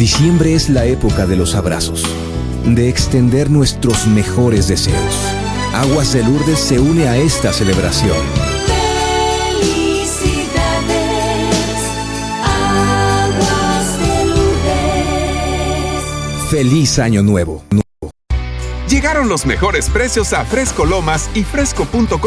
Diciembre es la época de los abrazos, de extender nuestros mejores deseos. Aguas de Lourdes se une a esta celebración. Felicidades, aguas de Lourdes. Feliz Año Nuevo. Llegaron los mejores precios a Fresco Lomas y fresco.com.mx,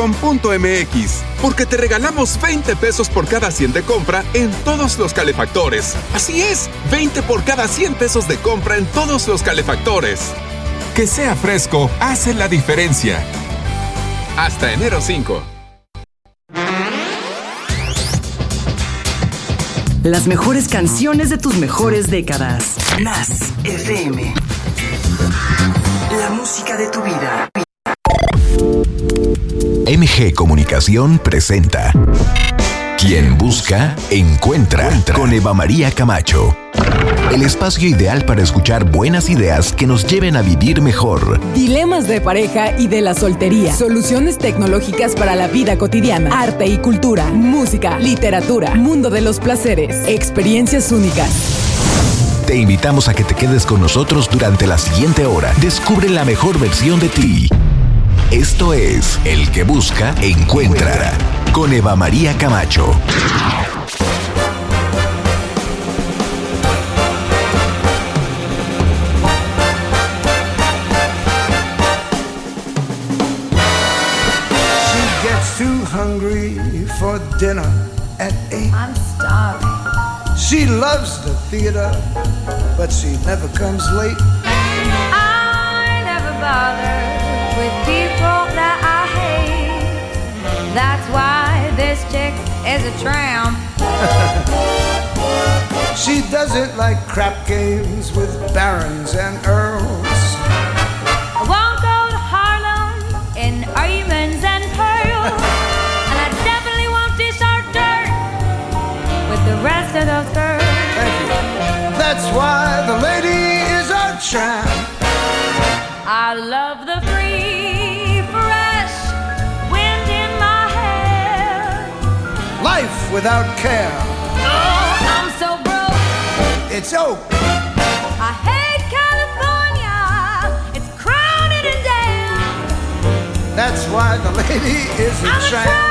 porque te regalamos 20 pesos por cada 100 de compra en todos los calefactores. Así es, 20 por cada 100 pesos de compra en todos los calefactores. Que sea fresco hace la diferencia. Hasta enero 5. Las mejores canciones de tus mejores décadas. Nas FM. La música de tu vida. MG Comunicación presenta Quien busca, encuentra con Eva María Camacho. El espacio ideal para escuchar buenas ideas que nos lleven a vivir mejor. Dilemas de pareja y de la soltería. Soluciones tecnológicas para la vida cotidiana. Arte y cultura. Música, literatura. Mundo de los placeres. Experiencias únicas. Te invitamos a que te quedes con nosotros durante la siguiente hora. Descubre la mejor versión de ti. Esto es El que busca, encuentra. Con Eva María Camacho. She gets too hungry for dinner at eight. She loves the theater, but she never comes late. I never bother with people that I hate. That's why this chick is a tramp. She doesn't like crap games with barons and earls. I won't go to Harlem in diamonds and pearls. rest of. Thank you. That's why the lady is a tramp. I love the free, fresh wind in my hair. Life without care. Oh, I'm so broke. It's oak. I hate California. It's crowded and damn. That's why the lady is a I'm a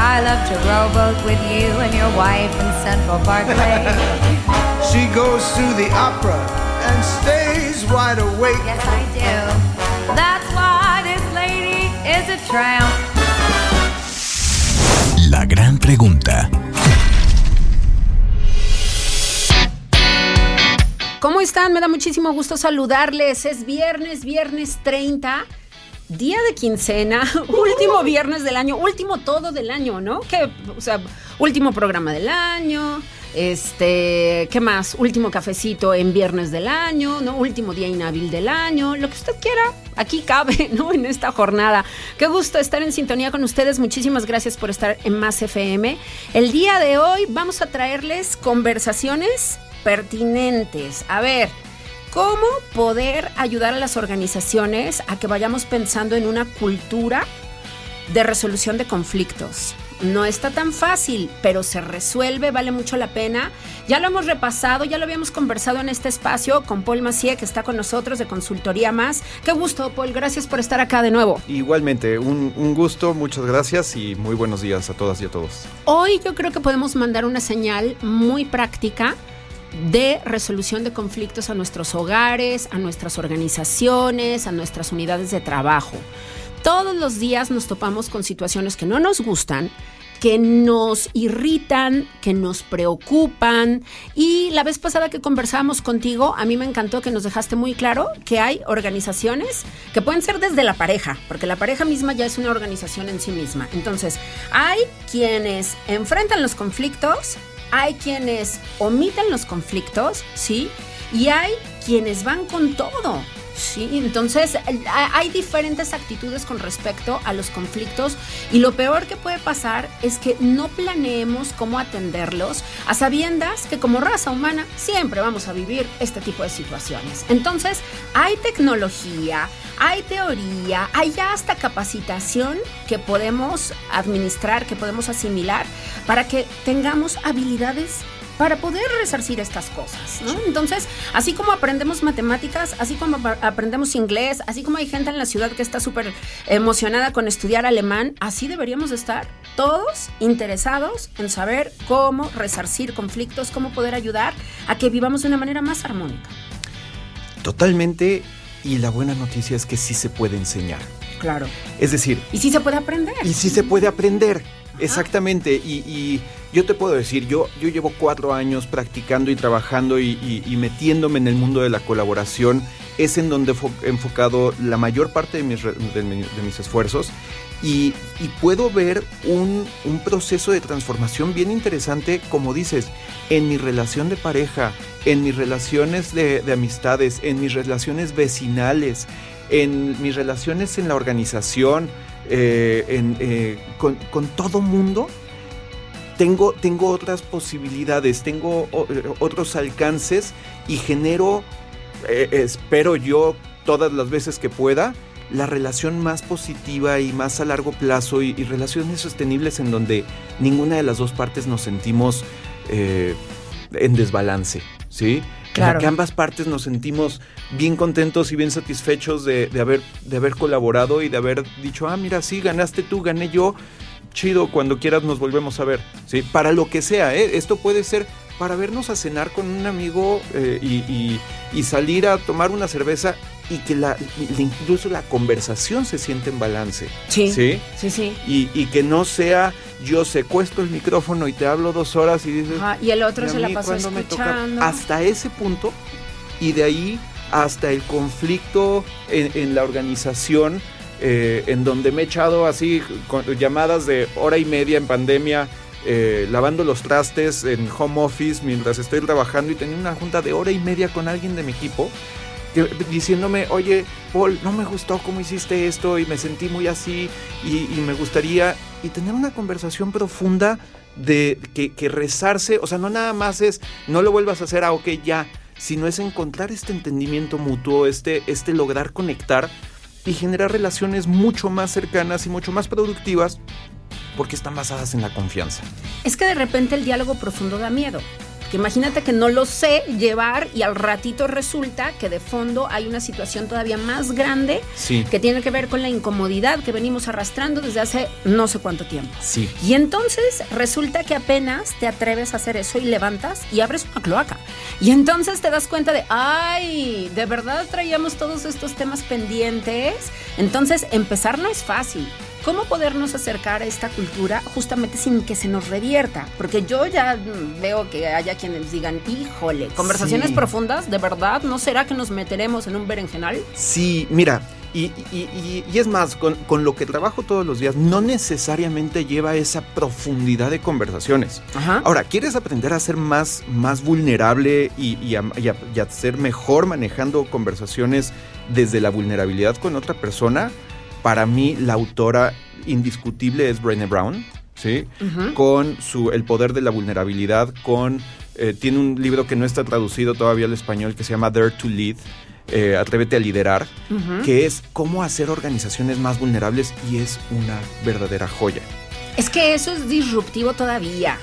I love to rowboat with you and your wife in Central Parkway. She goes to the opera and stays wide awake. yes, I do. That's why this lady is a tramp. La gran pregunta. ¿Cómo están? Me da muchísimo gusto saludarles. Es viernes, viernes 30. Día de quincena, último viernes del año, último todo del año, ¿no? Que, o sea, último programa del año, este, ¿qué más? Último cafecito en viernes del año, ¿no? Último día inhábil del año, lo que usted quiera, aquí cabe, ¿no? En esta jornada. Qué gusto estar en sintonía con ustedes, muchísimas gracias por estar en Más FM. El día de hoy vamos a traerles conversaciones pertinentes. A ver, ¿cómo poder ayudar a las organizaciones a que vayamos pensando en una cultura de resolución de conflictos? No está tan fácil, pero se resuelve, vale mucho la pena. Ya lo hemos repasado, ya lo habíamos conversado en este espacio con Paul Macié, que está con nosotros de Consultoría Más. Qué gusto, Paul, gracias por estar acá de nuevo. Igualmente, un, un gusto, muchas gracias y muy buenos días a todas y a todos. Hoy yo creo que podemos mandar una señal muy práctica de resolución de conflictos a nuestros hogares, a nuestras organizaciones, a nuestras unidades de trabajo. Todos los días nos topamos con situaciones que no nos gustan, que nos irritan, que nos preocupan. Y la vez pasada que conversábamos contigo, a mí me encantó que nos dejaste muy claro que hay organizaciones que pueden ser desde la pareja, porque la pareja misma ya es una organización en sí misma. Entonces, hay quienes enfrentan los conflictos, hay quienes omiten los conflictos, ¿sí? y hay quienes van con todo. Sí, entonces hay diferentes actitudes con respecto a los conflictos y lo peor que puede pasar es que no planeemos cómo atenderlos a sabiendas que como raza humana siempre vamos a vivir este tipo de situaciones. Entonces hay tecnología, hay teoría, hay hasta capacitación que podemos administrar, que podemos asimilar para que tengamos habilidades para poder resarcir estas cosas, ¿no? Entonces, así como aprendemos matemáticas, así como ap- aprendemos inglés, así como hay gente en la ciudad que está súper emocionada con estudiar alemán, así deberíamos de estar todos interesados en saber cómo resarcir conflictos, cómo poder ayudar a que vivamos de una manera más armónica. Totalmente. Y la buena noticia es que sí se puede enseñar. Claro. Es decir, Y sí se puede aprender. y sí se puede aprender. Exactamente. Y, yo te puedo decir, yo, yo llevo cuatro años practicando y trabajando y, metiéndome en el mundo de la colaboración. Es en donde he enfocado la mayor parte de mis, de mi- de mis esfuerzos. Y, puedo ver un, un proceso de transformación bien interesante, como dices, en mi relación de pareja, en mis relaciones de amistades, en mis relaciones vecinales, en mis relaciones en la organización, eh, eh, con, todo mundo. Tengo, tengo otras posibilidades, tengo eh, otros alcances y genero, espero yo, todas las veces que pueda, la relación más positiva y más a largo plazo y, y relaciones sostenibles en donde ninguna de las dos partes nos sentimos en desbalance, ¿sí? Claro. que ambas partes nos sentimos bien contentos y bien satisfechos de, de haber, de haber colaborado y de haber dicho, ah, mira, sí, ganaste tú, gané yo, chido, cuando quieras nos volvemos a ver, ¿sí? Para lo que sea, ¿eh? Esto puede ser para vernos a cenar con un amigo eh, y, y- y salir a tomar una cerveza y que la, incluso la conversación se siente en balance. Sí. ¿Sí? Sí, sí. Y, y que no sea yo secuestro el micrófono y te hablo dos horas y dices... Ajá, y el otro "¿Y a se la pasó cuándo me toca?". escuchando. Hasta ese punto y de ahí hasta el conflicto en, en la organización, eh, en donde me he echado así con llamadas de hora y media en pandemia, eh, lavando los trastes en home office mientras estoy trabajando y tenía una junta de hora y media con alguien de mi equipo. Diciéndome, oye, Paul, no me gustó cómo hiciste esto y me sentí muy así y, me gustaría, y tener una conversación profunda de que, que rezarse, o sea, no nada más es, no lo vuelvas a hacer, ah, ok, ya, sino es encontrar este entendimiento mutuo, este, este lograr conectar y generar relaciones mucho más cercanas y mucho más productivas porque están basadas en la confianza. Es que de repente el diálogo profundo da miedo. Que imagínate que no lo sé llevar y al ratito resulta que de fondo hay una situación todavía más grande Sí. que tiene que ver con la incomodidad que venimos arrastrando desde hace no sé cuánto tiempo. Sí. Y entonces resulta que apenas te atreves a hacer eso y levantas y abres una cloaca. Y entonces te das cuenta de, ay, de verdad traíamos todos estos temas pendientes. Entonces empezar no es fácil. ¿Cómo podernos acercar a esta cultura justamente sin que se nos revierta? Porque yo ya veo que haya quienes digan, híjole, conversaciones Sí. profundas, ¿de verdad? ¿No será que nos meteremos en un berenjenal? Sí, mira, y, y- y- y es más, con, con lo que trabajo todos los días, no necesariamente lleva esa profundidad de conversaciones. Ajá. Ahora, ¿quieres aprender a ser más, más vulnerable y, a, a ser mejor manejando conversaciones desde la vulnerabilidad con otra persona? Para mí, la autora indiscutible es Brené Brown, ¿sí? Con su El poder de la vulnerabilidad, con... eh, tiene un libro que no está traducido todavía al español que se llama Dare to Lead, eh, Atrévete a liderar, que es cómo hacer organizaciones más vulnerables y es una verdadera joya. Es que eso es disruptivo todavía.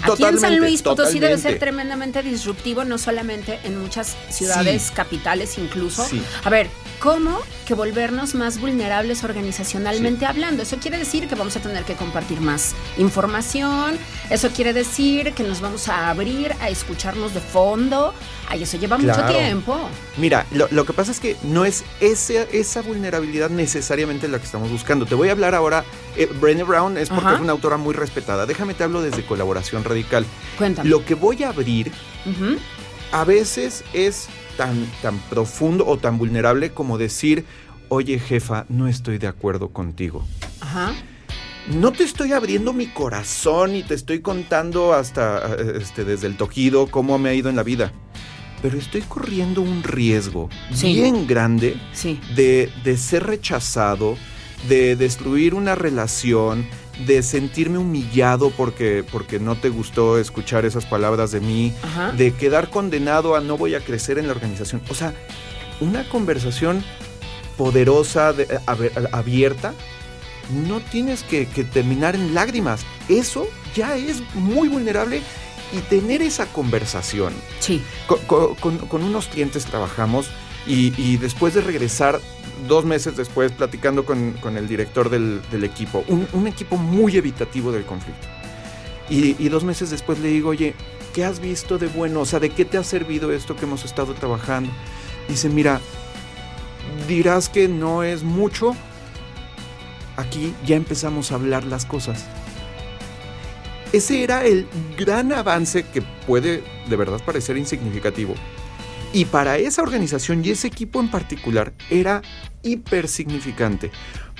Aquí en Totalmente, San Luis Potosí debe ser totalmente. tremendamente disruptivo, no solamente en muchas ciudades, Sí. capitales incluso. Sí. A ver, ¿cómo que volvernos más vulnerables organizacionalmente hablando? Eso quiere decir que vamos a tener que compartir más información, eso quiere decir que nos vamos a abrir a escucharnos de fondo. Ay, eso lleva mucho tiempo. Mira, lo, lo que pasa es que no es ese- esa vulnerabilidad necesariamente la que estamos buscando. Te voy a hablar ahora, eh, Brené Brown es porque Ajá. es una autora muy respetada. Déjame te hablo desde colaboración radical. Cuéntame. Lo que voy a abrir a veces es tan, tan profundo o tan vulnerable como decir, oye jefa, no estoy de acuerdo contigo. Ajá. No te estoy abriendo mi corazón y te estoy contando hasta eh, este, desde el toquido cómo me ha ido en la vida. pero estoy corriendo un riesgo Sí. bien grande Sí. de, de ser rechazado, de destruir una relación, de sentirme humillado porque, porque no te gustó escuchar esas palabras de mí, Ajá. de quedar condenado a no voy a crecer en la organización. O sea, una conversación poderosa, de- a- a- abierta, no tienes que, que terminar en lágrimas. Eso ya es muy vulnerable y tener esa conversación. Sí. Co- co- Con, con unos clientes trabajamos y, y después de regresar, dos meses después, platicando con, con el director del, del equipo, un, un equipo muy evitativo del conflicto. Y, y dos meses después le digo, oye, ¿qué has visto de bueno? O sea, ¿de qué te ha servido esto que hemos estado trabajando? Dice, mira, dirás que no es mucho. Aquí ya empezamos a hablar las cosas. Ese era el gran avance que puede de verdad parecer insignificativo. Y para esa organización y ese equipo en particular era hiper significante.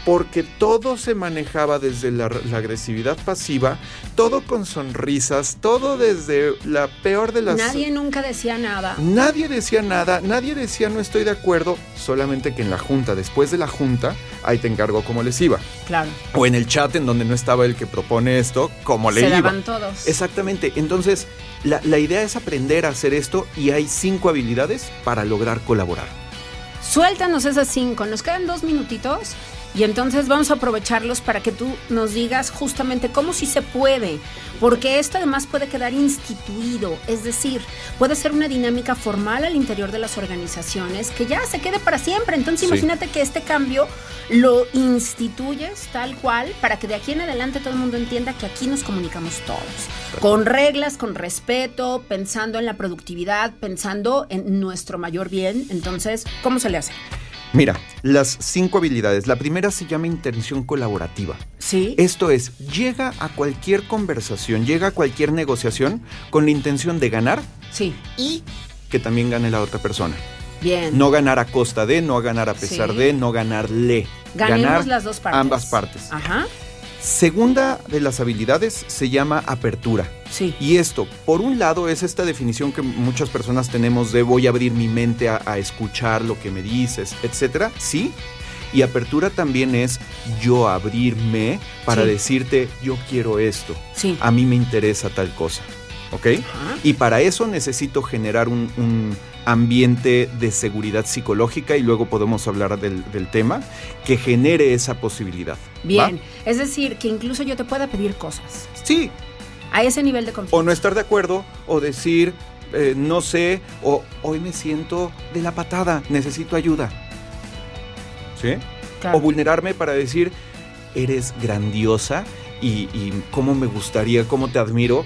Porque todo se manejaba desde la, la agresividad pasiva, todo con sonrisas, todo desde la peor de las... Nadie nunca decía nada. Nadie decía nada, nadie decía no estoy de acuerdo, solamente que en la junta, después de la junta, ahí te encargo cómo les iba. Claro. O en el chat en donde no estaba el que propone esto, cómo le Se iba. daban todos. Exactamente, entonces la, la idea es aprender a hacer esto y hay cinco habilidades para lograr colaborar. Suéltanos esas cinco. Nos quedan dos minutitos y entonces vamos a aprovecharlos para que tú nos digas justamente cómo sí se puede. Porque esto además puede quedar instituido, es decir, puede ser una dinámica formal al interior de las organizaciones que ya se quede para siempre. Entonces Sí. imagínate que este cambio lo instituyes tal cual para que de aquí en adelante todo el mundo entienda que aquí nos comunicamos todos. Con reglas, con respeto, pensando en la productividad, pensando en nuestro mayor bien. Entonces, ¿cómo se le hace? Mira, las cinco habilidades. La primera se llama intención colaborativa. Sí. Esto es, llega a cualquier conversación, llega a cualquier negociación con la intención de ganar Sí. y que también gane la otra persona. Bien. No ganar a costa de, no ganar a pesar Sí. de, no ganarle. Ganemos ganar las dos partes. ambas partes. Ajá. Segunda de las habilidades se llama apertura. Sí. Y esto, por un lado, es esta definición que muchas personas tenemos de voy a abrir mi mente a, a escuchar lo que me dices, etcétera. Sí. Y apertura también es yo abrirme para Sí. decirte yo quiero esto. Sí. A mí me interesa tal cosa. ¿Ok? Ajá. Y para eso necesito generar un, un ambiente de seguridad psicológica y luego podemos hablar del, del tema que genere esa posibilidad. ¿va? Bien. Es decir, que incluso yo te pueda pedir cosas. Sí, A ese nivel de confianza. o no estar de acuerdo, o decir, eh, no sé, o hoy me siento de la patada, necesito ayuda. ¿Sí? Claro. O vulnerarme para decir, eres grandiosa y, y cómo me gustaría, cómo te admiro.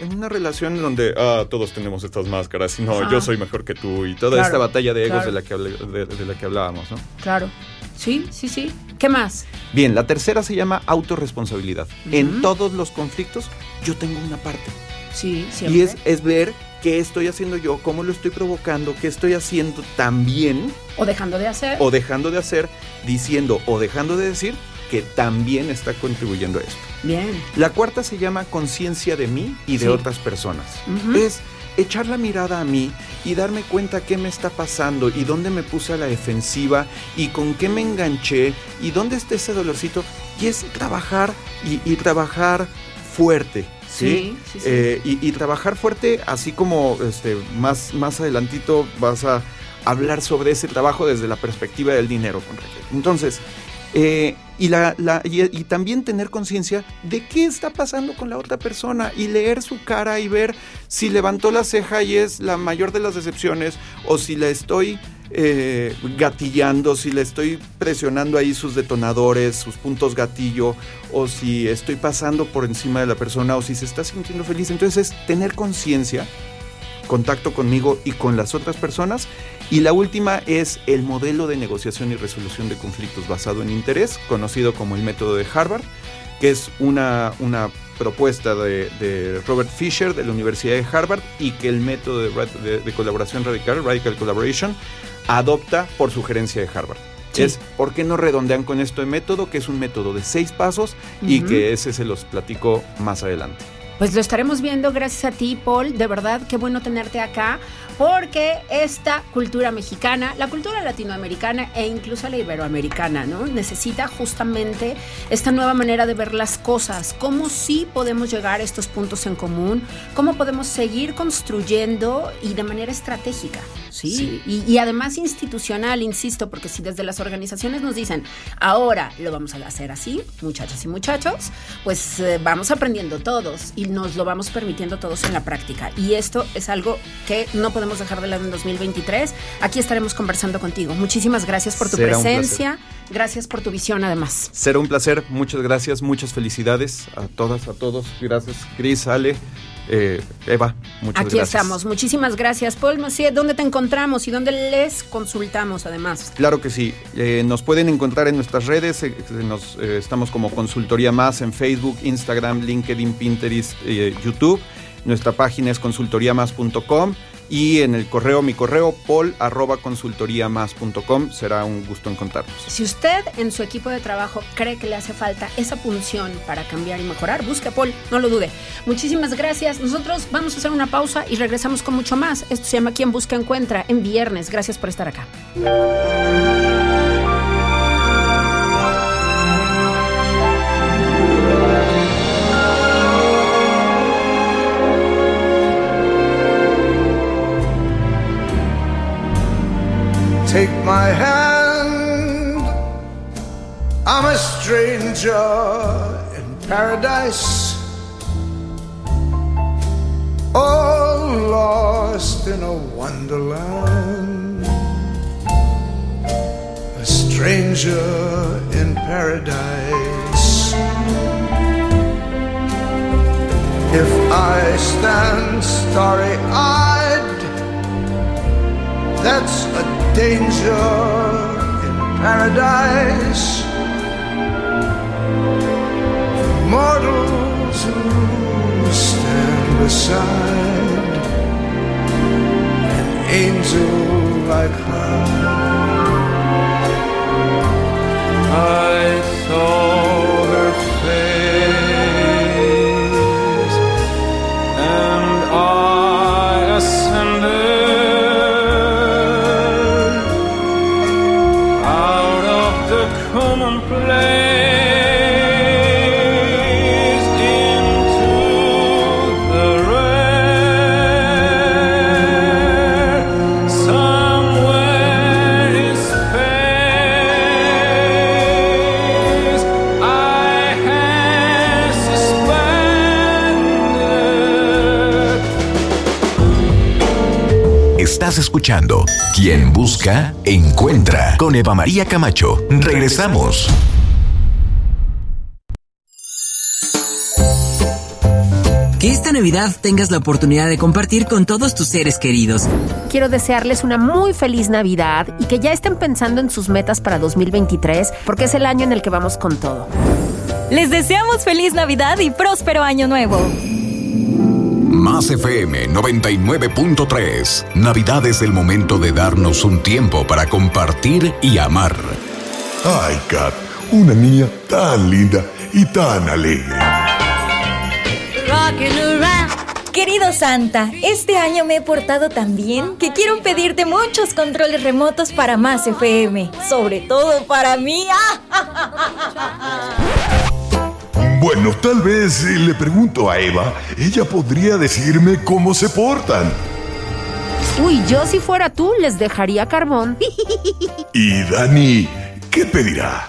En una relación donde ah, todos tenemos estas máscaras y no, Ajá. yo soy mejor que tú y toda Claro, esta batalla de egos claro. de, la que hablé- de- de la que hablábamos, ¿no? Claro. Sí, sí, sí. ¿Qué más? Bien, la tercera se llama autorresponsabilidad. Ujú. En todos los conflictos yo tengo una parte. Sí, siempre. Y es, es ver qué estoy haciendo yo, cómo lo estoy provocando, qué estoy haciendo también O dejando de hacer. o dejando de hacer, diciendo o dejando de decir que también está contribuyendo a esto. Bien. La cuarta se llama conciencia de mí y de Sí. otras personas. Es echar la mirada a mí y darme cuenta qué me está pasando y dónde me puse a la defensiva y con qué me enganché y dónde está ese dolorcito. Y es trabajar y, y trabajar fuerte. Sí, Sí, sí. Eh, y, y trabajar fuerte, así como este, más, más adelantito vas a hablar sobre ese trabajo desde la perspectiva del dinero. con. Entonces, eh, y, también tener conciencia de qué está pasando con la otra persona y leer su cara y ver si levantó la ceja y es la mayor de las decepciones o si la estoy eh, gatillando, si le estoy presionando ahí sus detonadores, sus puntos gatillo o si estoy pasando por encima de la persona o si se está sintiendo feliz. Entonces es tener conciencia contacto conmigo y con las otras personas. Y la última es el modelo de negociación y resolución de conflictos basado en interés, conocido como el método de Harvard, que es una, una propuesta de, de Robert Fisher de la Universidad de Harvard y que el método de, ra- de- de colaboración radical, Radical Collaboration, adopta por sugerencia de Harvard. Sí. Es por qué no redondean con esto de método, que es un método de seis pasos y que ese se los platico más adelante. Pues lo estaremos viendo gracias a ti, Paul. De verdad, qué bueno tenerte acá. Porque esta cultura mexicana, la cultura latinoamericana e incluso la iberoamericana, ¿no? Necesita justamente esta nueva manera de ver las cosas. Cómo sí podemos llegar a estos puntos en común, cómo podemos seguir construyendo y de manera estratégica. Sí, Y, y además institucional, insisto, porque si desde las organizaciones nos dicen, ahora lo vamos a hacer así, muchachas y muchachos, pues eh, vamos aprendiendo todos y nos lo vamos permitiendo todos en la práctica. Y esto es algo que no podemos dejar de lado en 2023. Aquí estaremos conversando contigo. Muchísimas gracias por tu Será presencia, gracias por tu visión además. Será un placer, muchas gracias, muchas felicidades a todas, a todos. Gracias, Cris, Ale, eh, Eva, muchas Aquí gracias. estamos. Muchísimas gracias, Paul Maciel. ¿Dónde te encontramos y dónde les consultamos además? Claro que sí. Eh, nos pueden encontrar en nuestras redes. eh, nos, eh, estamos como Consultoría Más en Facebook, Instagram, LinkedIn, Pinterest, YouTube. Nuestra página es consultoriamas.com y en el correo, mi correo, pol arroba consultoriamas.com. Será un gusto encontrarnos. Si usted en su equipo de trabajo cree que le hace falta esa punción para cambiar y mejorar, busque a Paul, no lo dude. Muchísimas gracias. Nosotros vamos a hacer una pausa y regresamos con mucho más. Esto se llama Quien Busca Encuentra en viernes. Gracias por estar acá. My hand. I'm a stranger in paradise. All lost in a wonderland. A stranger in paradise. If I stand starry eyed, that's a danger in paradise. For mortals who stand beside an angel like her. I saw Estás escuchando Quien Busca, Encuentra con Eva María Camacho. Regresamos. Que esta Navidad tengas la oportunidad de compartir con todos tus seres queridos. Quiero desearles una muy feliz Navidad y que ya estén pensando en sus metas para 2023 porque es el año en el que vamos con todo. Les deseamos feliz Navidad y próspero año nuevo. Más FM 99.3. Navidad es el momento de darnos un tiempo para compartir y amar. Ay, Kat, una niña tan linda y tan alegre. Querido Santa, este año me he portado tan bien que quiero pedirte muchos controles remotos para más FM, sobre todo para mí. Bueno, tal vez eh, le pregunto a Eva, ella podría decirme cómo se portan. Uy, yo si fuera tú les dejaría carbón. Y Dani, ¿qué pedirá?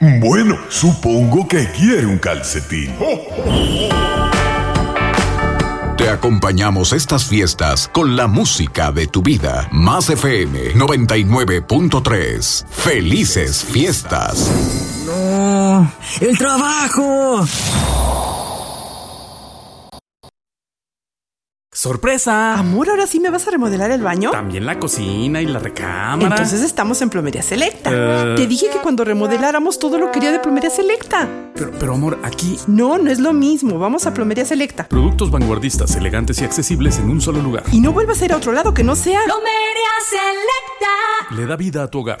Bueno, supongo que quiere un calcetín. Te acompañamos estas fiestas con la música de tu vida. Más FM 99.3. Felices fiestas. ¡El trabajo! ¡Sorpresa! Amor, ¿ahora sí me vas a remodelar el baño? También la cocina y la recámara. Entonces estamos en Plomería Selecta. Eh. Te dije que cuando remodeláramos todo lo quería de Plomería Selecta. Pero, pero amor, aquí. No, no es lo mismo. Vamos a Plomería Selecta. Productos vanguardistas, elegantes y accesibles en un solo lugar. Y no vuelvas a ir a otro lado que no sea. Plomería Selecta. Le da vida a tu hogar.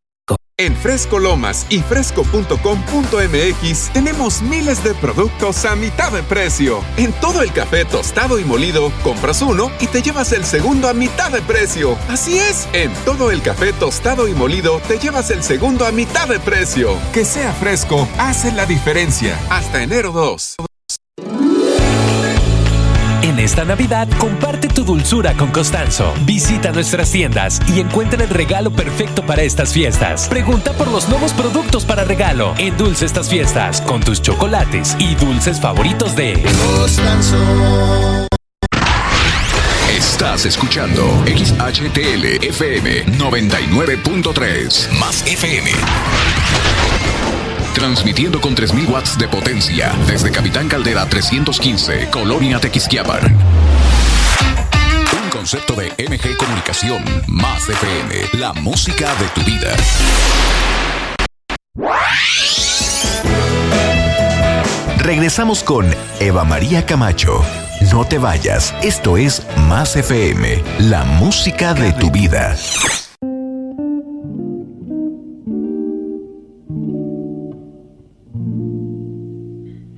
En Fresco Lomas y fresco.com.mx tenemos miles de productos a mitad de precio. En todo el café tostado y molido, compras uno y te llevas el segundo a mitad de precio. Así es, en todo el café tostado y molido te llevas el segundo a mitad de precio. Que sea fresco, hace la diferencia. Hasta enero 2. En esta Navidad, comparte tu dulzura con Costanzo. Visita nuestras tiendas y encuentra el regalo perfecto para estas fiestas. Pregunta por los nuevos productos para regalo. Endulce estas fiestas con tus chocolates y dulces favoritos de Costanzo. Estás escuchando XHTL FM 99.3 más FM. Transmitiendo con 3000 watts de potencia desde Capitán Caldera 315, Colonia Tequisquiapan. Un concepto de MG Comunicación más FM, la música de tu vida. Regresamos con Eva María Camacho. No te vayas, esto es Más FM, la música de tu vida.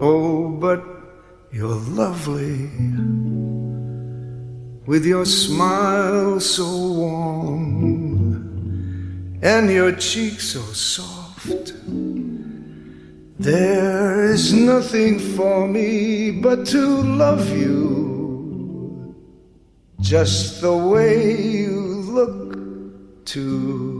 Oh, but you're lovely with your smile so warm and your cheek so soft. There is nothing for me but to love you just the way you look tonight.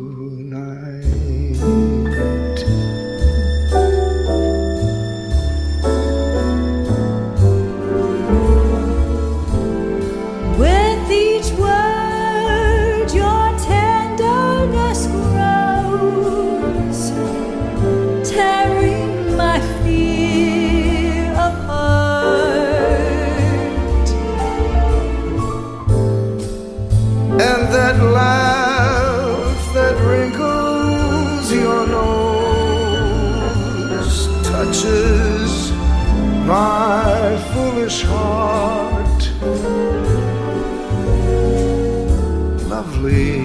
away.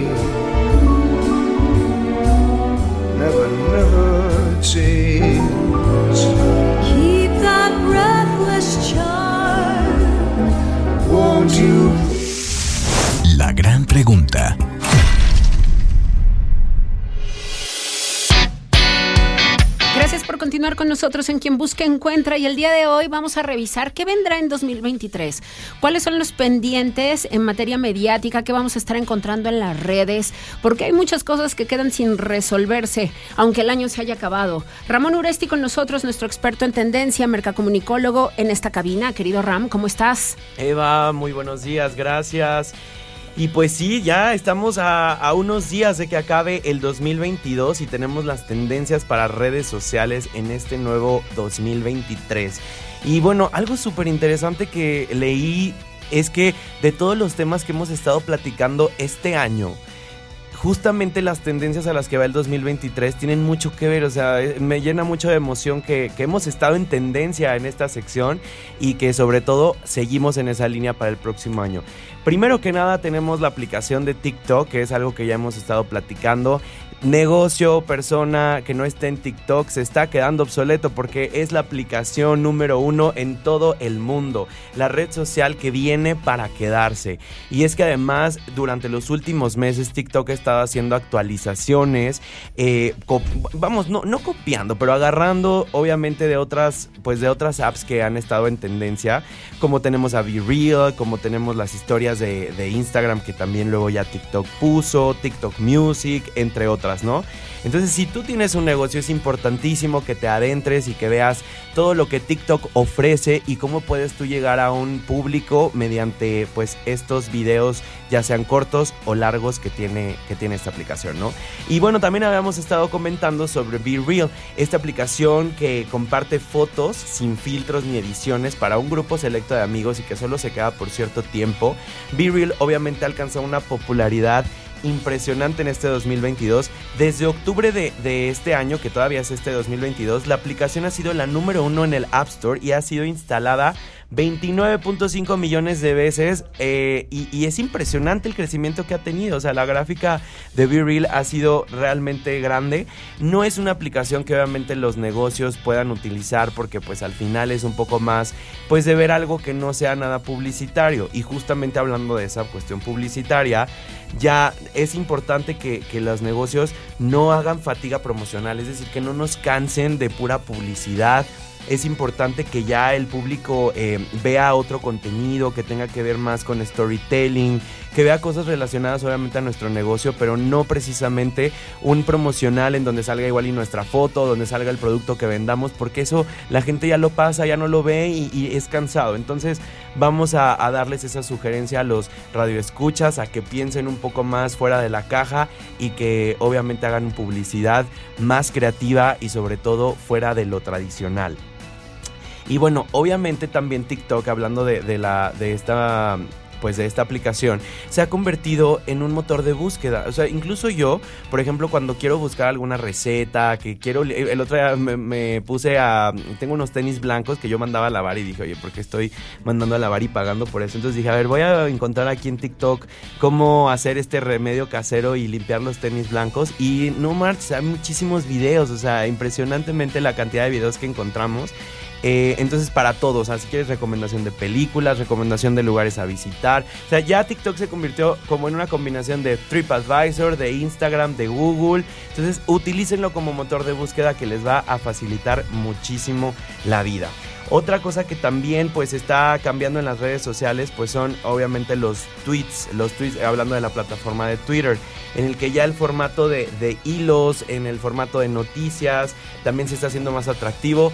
Con nosotros en Quien Busca Encuentra y el día de hoy vamos a revisar qué vendrá en 2023, cuáles son los pendientes en materia mediática que vamos a estar encontrando en las redes, porque hay muchas cosas que quedan sin resolverse, aunque el año se haya acabado. Ramón Uresti con nosotros, nuestro experto en tendencia, mercacomunicólogo en esta cabina. Querido Ram, ¿cómo estás? Eva, muy buenos días, gracias. Y pues sí, ya estamos a, unos días de que acabe el 2022 y tenemos las tendencias para redes sociales en este nuevo 2023. Y bueno, algo súper interesante que leí es que de todos los temas que hemos estado platicando este año, justamente las tendencias a las que va el 2023 tienen mucho que ver, o sea, eh, me llena mucho de emoción que, que hemos estado en tendencia en esta sección y que sobre todo seguimos en esa línea para el próximo año. Primero que nada tenemos la aplicación de TikTok, que es algo que ya hemos estado platicando. Negocio, persona que no esté en TikTok se está quedando obsoleto porque es la aplicación número uno en todo el mundo, la red social que viene para quedarse. Y es que además durante los últimos meses TikTok ha estado haciendo actualizaciones, eh, vamos, no, no copiando, pero agarrando obviamente de otras, pues de otras apps que han estado en tendencia, como tenemos a Be Real, como tenemos las historias de, de Instagram que también luego ya TikTok puso, TikTok Music, entre otras, ¿no? Entonces, si tú tienes un negocio, es importantísimo que te adentres y que veas todo lo que TikTok ofrece y cómo puedes tú llegar a un público mediante, pues, estos videos, ya sean cortos o largos que tiene, que tiene esta aplicación, ¿no? Y bueno, también habíamos estado comentando sobre Be Real, esta aplicación que comparte fotos sin filtros ni ediciones para un grupo selecto de amigos y que solo se queda por cierto tiempo. Be Real obviamente alcanzó una popularidad impresionante en este 2022. Desde octubre de, de este año, que todavía es este 2022, la aplicación ha sido la número uno en el App Store y ha sido instalada 29.5 millones de veces eh, y, es impresionante el crecimiento que ha tenido. O sea, la gráfica de Be Real ha sido realmente grande. No es una aplicación que obviamente los negocios puedan utilizar porque pues al final es un poco más pues de ver algo que no sea nada publicitario. Y justamente hablando de esa cuestión publicitaria, ya es importante que, que los negocios no hagan fatiga promocional, es decir, que no nos cansen de pura publicidad es importante que ya el público eh, vea otro contenido que tenga que ver más con storytelling, que vea cosas relacionadas obviamente a nuestro negocio, pero no precisamente un promocional en donde salga igual y nuestra foto, donde salga el producto que vendamos, porque eso la gente ya lo pasa, ya no lo ve y, es cansado. Entonces vamos a, a darles esa sugerencia a los radioescuchas, a que piensen un poco más fuera de la caja y que obviamente hagan publicidad más creativa y sobre todo fuera de lo tradicional. Y bueno, obviamente también TikTok, hablando de, de la, de esta pues de esta aplicación se ha convertido en un motor de búsqueda. O sea, incluso yo, por ejemplo, cuando quiero buscar alguna receta, que quiero, el otro día me, puse a, tengo unos tenis blancos que yo mandaba a lavar y dije, oye, ¿por qué estoy mandando a lavar y pagando por eso? Entonces dije, a ver, voy a encontrar aquí en TikTok cómo hacer este remedio casero y limpiar los tenis blancos. Y no marches, hay muchísimos videos, o sea, impresionantemente la cantidad de videos que encontramos. Eh, entonces, para todos, o sea, si quieres recomendación de películas, recomendación de lugares a visitar. O sea, ya TikTok se convirtió como en una combinación de TripAdvisor, de Instagram, de Google. Entonces, utilícenlo como motor de búsqueda que les va a facilitar muchísimo la vida. Otra cosa que también pues está cambiando en las redes sociales pues son obviamente los tweets, los tweets hablando de la plataforma de Twitter, en el que ya el formato de, de hilos, en el formato de noticias también se está haciendo más atractivo.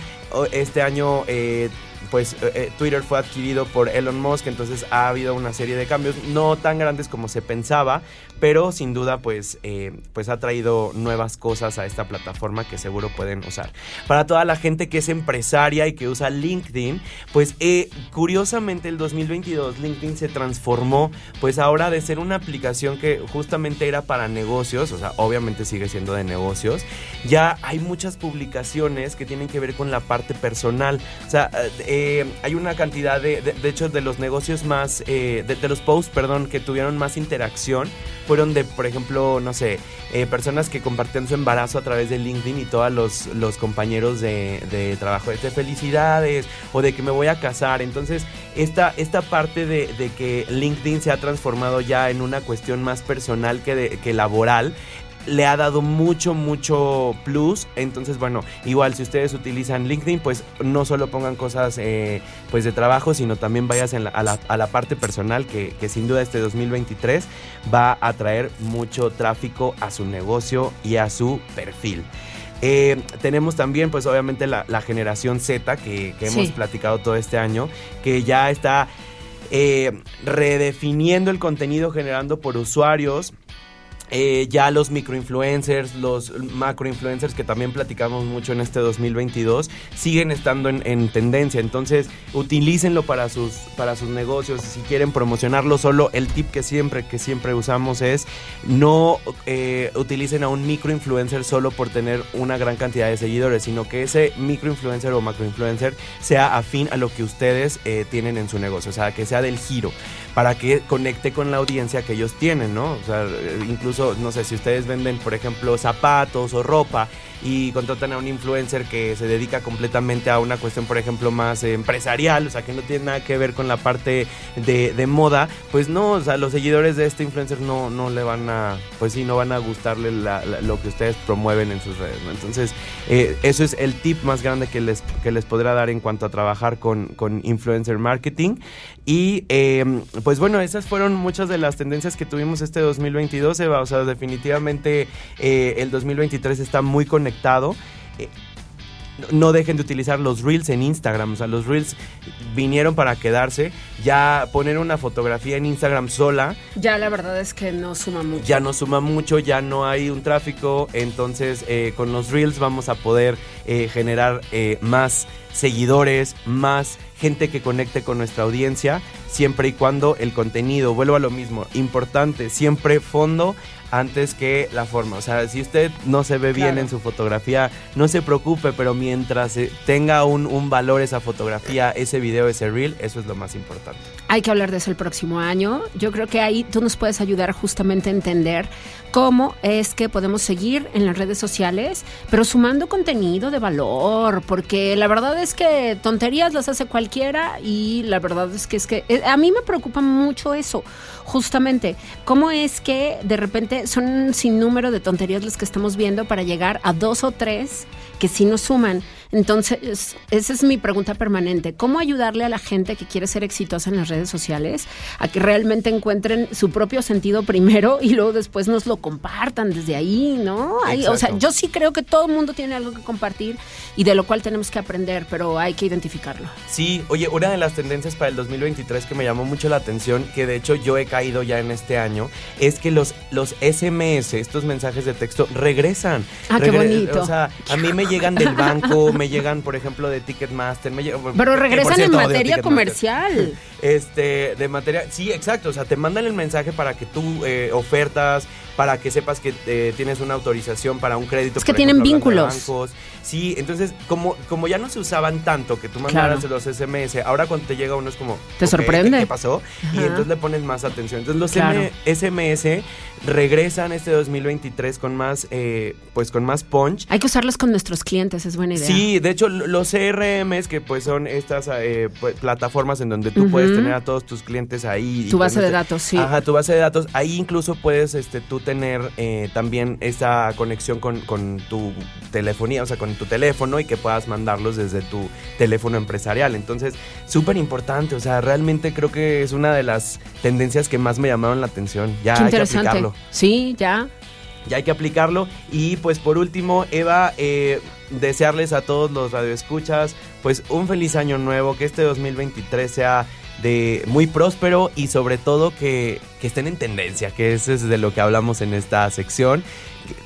Este año eh, pues eh, Twitter fue adquirido por Elon Musk, entonces ha habido una serie de cambios, no tan grandes como se pensaba, pero sin duda pues, eh, pues ha traído nuevas cosas a esta plataforma que seguro pueden usar. Para toda la gente que es empresaria y que usa LinkedIn, pues eh, curiosamente el 2022 LinkedIn se transformó pues ahora de ser una aplicación que justamente era para negocios, o sea, obviamente sigue siendo de negocios, ya hay muchas publicaciones que tienen que ver con la parte personal, o sea, eh, hay una cantidad de, de, hecho, de los negocios más, eh, de, los posts, perdón, que tuvieron más interacción, fueron de, por ejemplo, no sé, eh, personas que compartían su embarazo a través de LinkedIn y todos los, los compañeros de, trabajo, de felicidades o de que me voy a casar. Entonces, esta, esta parte de, que LinkedIn se ha transformado ya en una cuestión más personal que, que laboral, le ha dado mucho, mucho plus. Entonces, bueno, igual si ustedes utilizan LinkedIn, pues no solo pongan cosas eh, pues de trabajo, sino también vayas en la- a, la, a la parte personal, que, que sin duda este 2023 va a traer mucho tráfico a su negocio y a su perfil. Eh, tenemos también, pues obviamente, la, la generación Z que, que hemos Sí. platicado todo este año, que ya está eh, redefiniendo el contenido generando por usuarios eh, ya los microinfluencers, los macroinfluencers que también platicamos mucho en este 2022, siguen estando en, en tendencia. Entonces, utilícenlo para sus, para sus negocios. Si quieren promocionarlo solo, el tip que siempre, que siempre usamos es no eh, utilicen a un microinfluencer solo por tener una gran cantidad de seguidores, sino que ese microinfluencer o macroinfluencer sea afín a lo que ustedes eh, tienen en su negocio, o sea, que sea del giro, para que conecte con la audiencia que ellos tienen, ¿no? O sea, incluso, no sé, si ustedes venden, por ejemplo, zapatos o ropa y contratan a un influencer que se dedica completamente a una cuestión, por ejemplo, más empresarial, o sea, que no tiene nada que ver con la parte de, de moda, pues no, o sea, los seguidores de este influencer no, no le van a, pues sí, no van a gustarle lo que ustedes promueven en sus redes. Entonces, eh, eso es el tip más grande que les, que les podrá dar en cuanto a trabajar con, con influencer marketing. Y eh, pues bueno, esas fueron muchas de las tendencias que tuvimos este 2022, Eva. O sea, definitivamente eh, el 2023 está muy conectado. Eh, no dejen de utilizar los reels en Instagram. O sea, los reels vinieron para quedarse. Ya poner una fotografía en Instagram sola Ya la verdad es que no suma mucho. ya no suma mucho, ya no hay un tráfico, entonces eh, con los reels vamos a poder eh, generar eh, más seguidores, más gente que conecte con nuestra audiencia, siempre y cuando el contenido, vuelvo a lo mismo, importante, siempre fondo antes que la forma. O sea, si usted no se ve bien en su fotografía, no se preocupe, pero mientras eh, tenga un, un valor esa fotografía, ese video, ese reel, eso es lo más importante. Hay que hablar de eso el próximo año. Yo creo que ahí tú nos puedes ayudar justamente a entender cómo es que podemos seguir en las redes sociales, pero sumando contenido de valor, porque la verdad es que tonterías las hace cualquiera y la verdad es que es que eh, a mí me preocupa mucho eso, justamente, cómo es que de repente son un sinnúmero de tonterías las que estamos viendo para llegar a dos o tres que sí nos suman. Entonces, esa es mi pregunta permanente. ¿Cómo ayudarle a la gente que quiere ser exitosa en las redes sociales a que realmente encuentren su propio sentido primero y luego después nos lo compartan desde ahí, ¿no? Hay- o sea, yo sí creo que todo el mundo tiene algo que compartir y de lo cual tenemos que aprender, pero hay que identificarlo. Sí, oye, una de las tendencias para el 2023 que me llamó mucho la atención, que de hecho yo he caído ya en este año, es que los, los SMS, estos mensajes de texto, regresan. Ah, qué bonito. O sea, a mí me llegan del banco, me llegan, por ejemplo, de Ticketmaster. Me llegan, Pero regresan cierto, en materia comercial. Este, de materia, sí, exacto, o sea, te mandan el mensaje para que tú eh, ofertas, para que sepas que eh, tienes una autorización para un crédito. Es que tienen ejemplo, vínculos. bancos. Sí, entonces, como, como ya no se usaban tanto que tú mandaras los SMS, ahora cuando te llega uno es como... Te sorprende. ¿Qué, pasó? Y entonces le pones más atención. Entonces los Claro. SMS regresan este 2023 con más, eh, pues con más punch. Hay que usarlos con nuestros clientes, es buena idea. Sí, de hecho lo- los CRMs que pues son estas eh, pues, plataformas en donde tú puedes tener a todos tus clientes ahí. Tu base de datos, sí. Ajá, tu base de datos. Ahí incluso puedes este, tú tener eh, también esa conexión con, con tu telefonía, o sea, con tu teléfono y que puedas mandarlos desde tu teléfono empresarial. Entonces, súper importante, o sea, realmente creo que es una de las tendencias que más me llamaron la atención. Ya Qué hay que interesante. Aplicarlo Sí, ya. ya hay que aplicarlo. Y pues por último, Eva, eh, desearles a todos los radioescuchas, pues un feliz año nuevo, que este 2023 sea de muy próspero y sobre todo que, que estén en tendencia, que eso es de lo que hablamos en esta sección.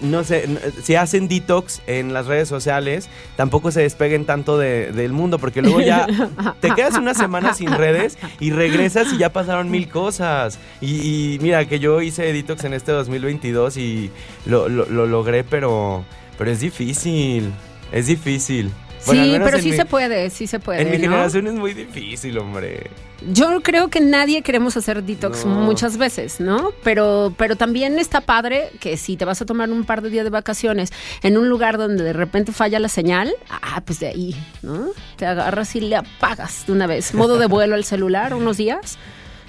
No sé, si hacen detox en las redes sociales, tampoco se despeguen tanto de- del mundo, porque luego ya te quedas una semana sin redes y regresas y ya pasaron mil cosas. Y, y mira, que yo hice detox en este 2022 y lo, lo- lo logré, pero, pero es difícil. Es difícil. Bueno, sí, pero sí mi- se puede, sí se puede. En mi ¿no? generación es muy difícil, hombre. Yo creo que nadie queremos hacer detox No. muchas veces, ¿no? Pero, pero también está padre que si te vas a tomar un par de días de vacaciones en un lugar donde de repente falla la señal, ah, pues de ahí, ¿no? Te agarras y le apagas de una vez. Modo de vuelo al celular unos días.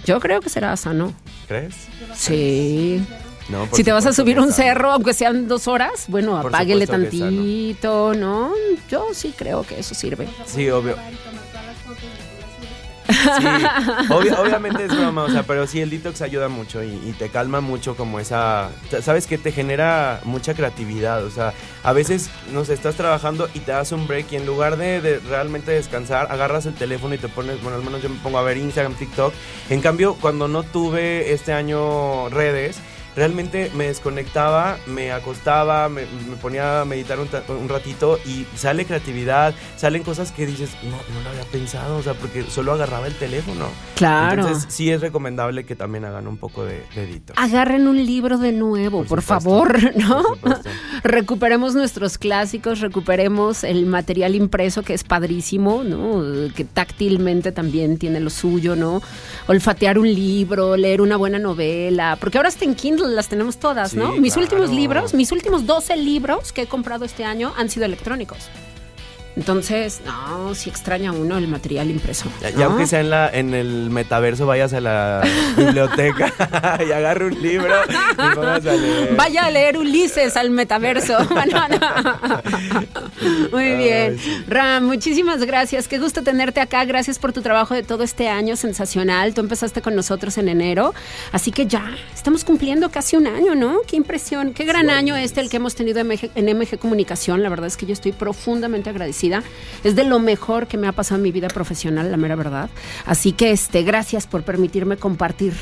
Yo creo que será sano. ¿Crees? Sí. No, Si te vas a subir un cerro, aunque sean dos horas, bueno, Por apáguele tantito, ¿no? Yo sí creo que eso sirve. Sí, obvio. Sí, obvia- obviamente es broma, o sea, pero sí el detox ayuda mucho y, y te calma mucho como esa, sabes que te genera mucha creatividad, o sea, a veces, no sé, estás trabajando y te das un break y en lugar de, de realmente descansar, agarras el teléfono y te pones, bueno, al menos yo me pongo a ver Instagram, TikTok, en cambio, cuando no tuve este año redes, realmente me desconectaba, me acostaba, me, me ponía a meditar un, un ratito y sale creatividad, salen cosas que dices, no, no lo había pensado, o sea, porque solo agarraba el teléfono. Claro. Entonces sí es recomendable que también hagan un poco de, de. Agarren un libro de nuevo, por, favor, ¿no? recuperemos nuestros clásicos, recuperemos el material impreso que es padrísimo, ¿no? Que táctilmente también tiene lo suyo, ¿no? Olfatear un libro, leer una buena novela, porque ahora hasta en Kindle las tenemos todas, ¿no? Sí, mis claro. últimos libros, mis últimos 12 libros que he comprado este año han sido electrónicos. Entonces, no, si extraña uno el material impreso. Ya, ¿no? ya aunque sea en, la, en el metaverso, vayas a la biblioteca y agarre un libro y pongas a leer. Vaya a leer Ulises al metaverso. Muy bien. Ram, muchísimas gracias. Qué gusto tenerte acá. Gracias por tu trabajo de todo este año sensacional. Tú empezaste con nosotros en enero. Así que ya estamos cumpliendo casi un año, ¿no? Qué impresión. Qué gran año este el que hemos tenido en MG, en MG Comunicación. La verdad es que yo estoy profundamente agradecida. Es de lo mejor que me ha pasado en mi vida profesional, la mera verdad. Así que este, gracias por permitirme compartir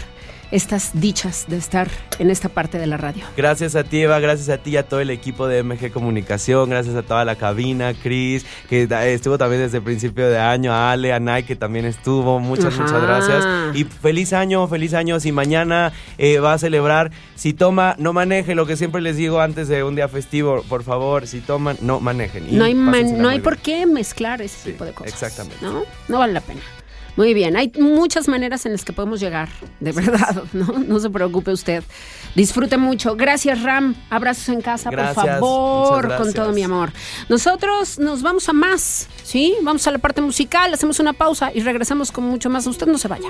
estas dichas de estar en esta parte de la radio. Gracias a ti, Eva, gracias a ti y a todo el equipo de MG Comunicación, gracias a toda la cabina, Chris, que estuvo también desde el principio de año, a Ale, a Nay, que también estuvo, muchas, Ajá. muchas gracias. Y feliz año, feliz año, si mañana eh, va a celebrar, si toma, no maneje, lo que siempre les digo antes de un día festivo, por favor, si toman, no manejen. Y No hay, man- no hay por qué mezclar ese tipo de cosas. Exactamente. ¿no? No vale la pena. Muy bien, hay muchas maneras en las que podemos llegar, de verdad, ¿no? No se preocupe usted. Disfrute mucho. Gracias, Ram. Abrazos en casa, Gracias, por favor, con todo mi amor. Nosotros nos vamos a más, ¿sí? Vamos a la parte musical, hacemos una pausa y regresamos con mucho más. Usted no se vaya.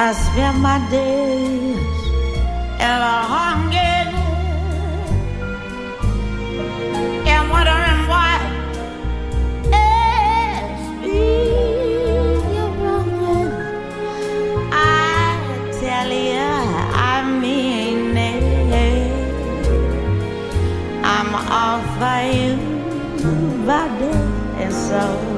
I spend my days in a hunger and wondering why it's you're wronging. I tell you, I mean it. I'm all for you, body and soul.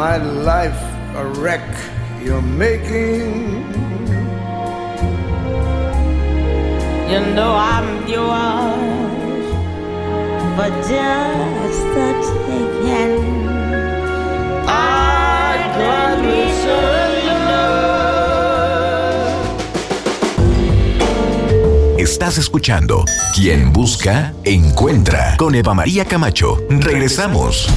My life a wreck you're making. You know I'm yours for just the taking. I gladly Estás escuchando Quien Busca, Encuentra con Eva María Camacho. Regresamos.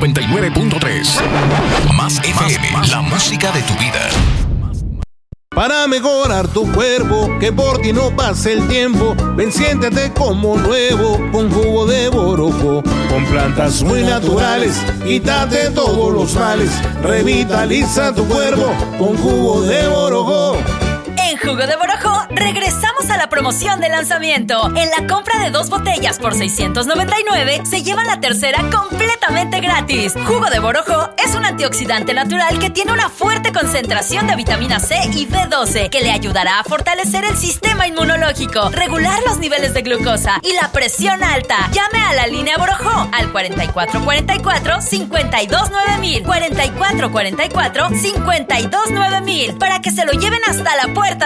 99.3 Más FM, la música de tu vida. Para mejorar tu cuerpo, que por ti no pase el tiempo, ven siéntete como nuevo con jugo de borojo. Con plantas muy naturales, quítate todos los males, revitaliza tu cuerpo con jugo de borojo. Jugo de Borojo regresamos a la promoción de lanzamiento. En la compra de dos botellas por 699 se lleva la tercera completamente gratis. Jugo de Borojo es un antioxidante natural que tiene una fuerte concentración de vitamina C y B12 que le ayudará a fortalecer el sistema inmunológico, regular los niveles de glucosa y la presión alta. Llame a la línea Borojo al 4444 529000 4444 529000 para que se lo lleven hasta la puerta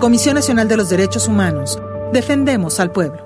Comisión Nacional de los Derechos Humanos. Defendemos al pueblo.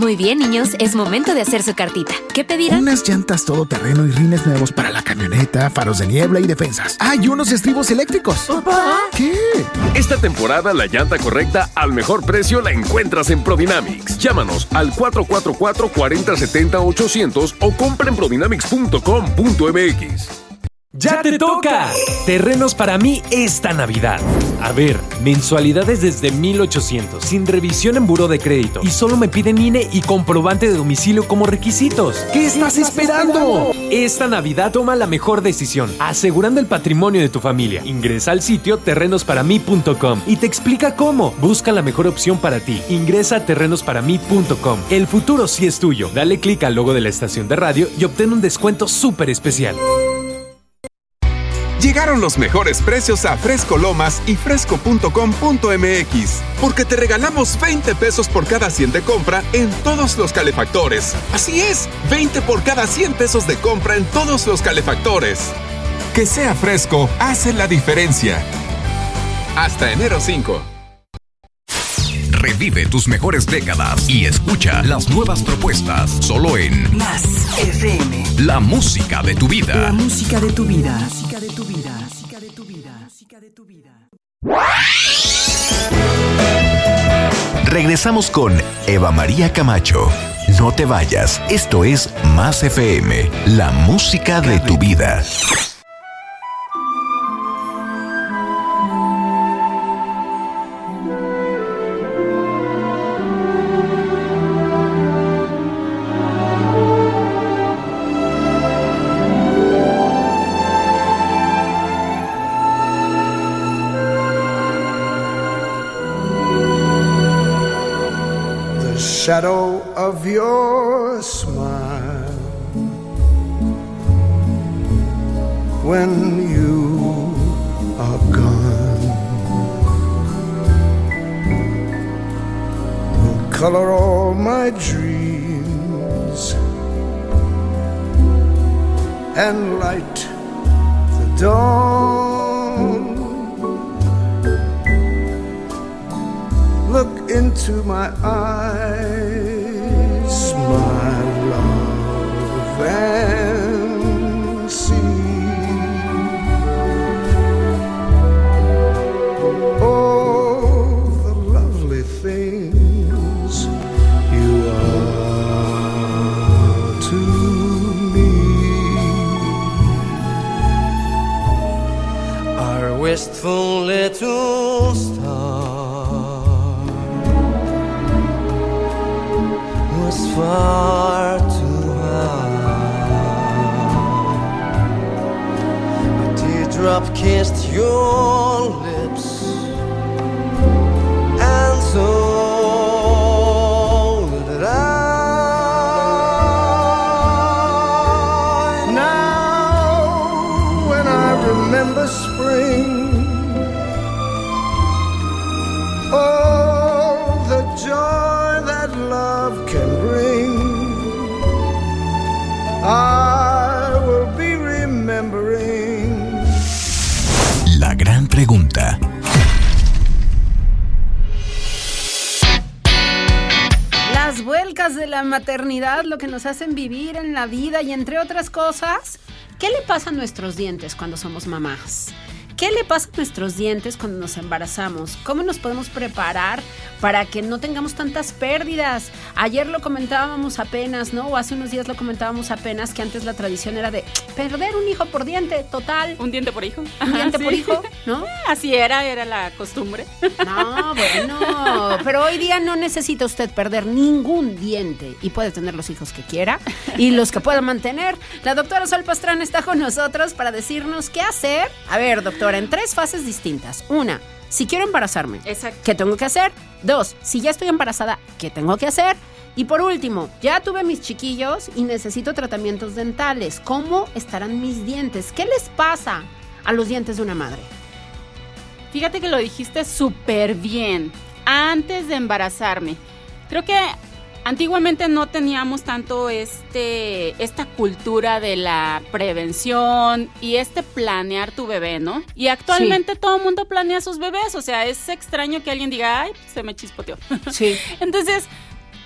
Muy bien, niños, es momento de hacer su cartita. ¿Qué pedirán? Unas llantas todoterreno y rines nuevos para la camioneta, faros de niebla y defensas. ¡Hay unos estribos eléctricos! ¿Qué? Esta temporada la llanta correcta al mejor precio la encuentras en Prodynamics. Llámanos al 444-4070-800 o compra en prodynamics.com.mx. ¡Ya te toca! Terrenos para mí esta Navidad. A ver, mensualidades desde 1800, sin revisión en buro de crédito. Y solo me piden INE y comprobante de domicilio como requisitos. ¿Qué estás esperando? Esta Navidad toma la mejor decisión, asegurando el patrimonio de tu familia. Ingresa al sitio terrenosparamí.com y te explica cómo. Busca la mejor opción para ti. Ingresa a terrenosparamí.com. El futuro sí es tuyo. Dale clic al logo de la estación de radio y obtén un descuento súper especial. Llegaron los mejores precios a Fresco Lomas y fresco.com.mx, porque te regalamos 20 pesos por cada 100 de compra en todos los calefactores. Así es, 20 por cada 100 pesos de compra en todos los calefactores. Que sea fresco hace la diferencia. Hasta enero 5. Revive tus mejores décadas y escucha las nuevas propuestas solo en Más FM. La música de tu La vida. música de tu vida. Regresamos con Eva María Camacho. No te vayas, esto es Más FM, la música de tu vida. Far too high. A teardrop kissed your lips, lo que nos hacen vivir en la vida y entre otras cosas, ¿qué le pasa a nuestros dientes cuando somos mamás? ¿Qué le pasa a nuestros dientes cuando nos embarazamos? ¿Cómo nos podemos preparar para que no tengamos tantas pérdidas? Ayer lo comentábamos apenas, ¿no? O hace unos días lo comentábamos apenas que antes la tradición era de perder un hijo por diente, total. Un diente por hijo. Un diente por hijo, ¿no? Así era, era la costumbre. No, bueno, pero hoy día no necesita usted perder ningún diente y puede tener los hijos que quiera y los que pueda mantener. La doctora Sol Pastrana está con nosotros para decirnos qué hacer. A ver, doctora, en tres fases distintas. Una, si quiero embarazarme, ¿qué tengo que hacer? Dos, si ya estoy embarazada, ¿qué tengo que hacer? Y por último, ya tuve mis chiquillos y necesito tratamientos dentales. ¿Cómo estarán mis dientes? ¿Qué les pasa a los dientes de una madre? Fíjate que lo dijiste súper bien. Antes de embarazarme. Creo que antiguamente no teníamos tanto este, esta cultura de la prevención y este planear tu bebé, ¿no? Y actualmente todo el mundo planea sus bebés. O sea, es extraño que alguien diga, ay, se me chispoteó. Sí. Entonces,